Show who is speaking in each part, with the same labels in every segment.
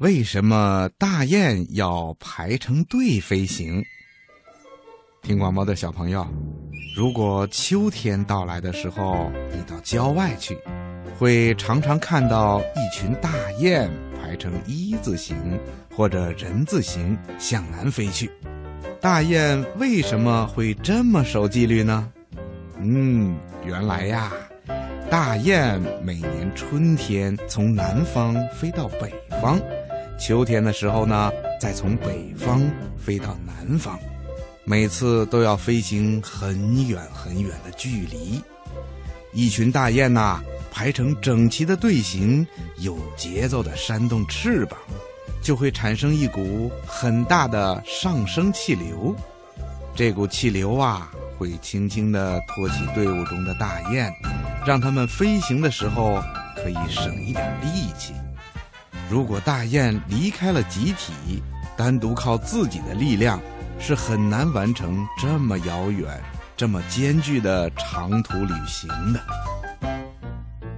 Speaker 1: 为什么大雁要排成队飞行？听广播的小朋友，如果秋天到来的时候，你到郊外去，会常常看到一群大雁排成一字形或者人字形向南飞去。大雁为什么会这么守纪律呢？嗯，原来呀，大雁每年春天从南方飞到北方。秋天的时候呢，再从北方飞到南方，每次都要飞行很远很远的距离。一群大雁呐，排成整齐的队形，有节奏的扇动翅膀，就会产生一股很大的上升气流。这股气流啊，会轻轻地托起队伍中的大雁，让它们飞行的时候可以省一点力气。如果大雁离开了集体，单独靠自己的力量是很难完成这么遥远、这么艰巨的长途旅行的。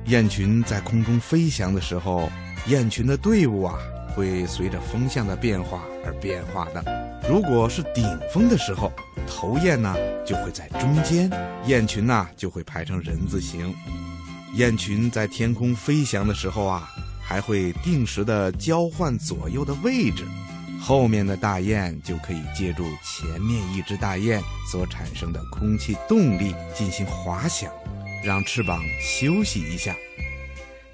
Speaker 1: 雁群在空中飞翔的时候，雁群的队伍啊会随着风向的变化而变化的。如果是顶峰的时候，头雁呢就会在中间，雁群呢就会排成人字形。雁群在天空飞翔的时候啊。还会定时的交换左右的位置，后面的大雁就可以借助前面一只大雁所产生的空气动力进行滑翔，让翅膀休息一下。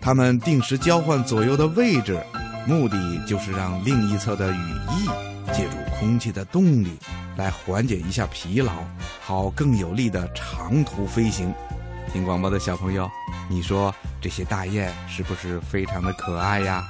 Speaker 1: 它们定时交换左右的位置，目的就是让另一侧的羽翼借助空气的动力来缓解一下疲劳，好更有力的长途飞行。听广播的小朋友，你说这些大雁是不是非常的可爱呀？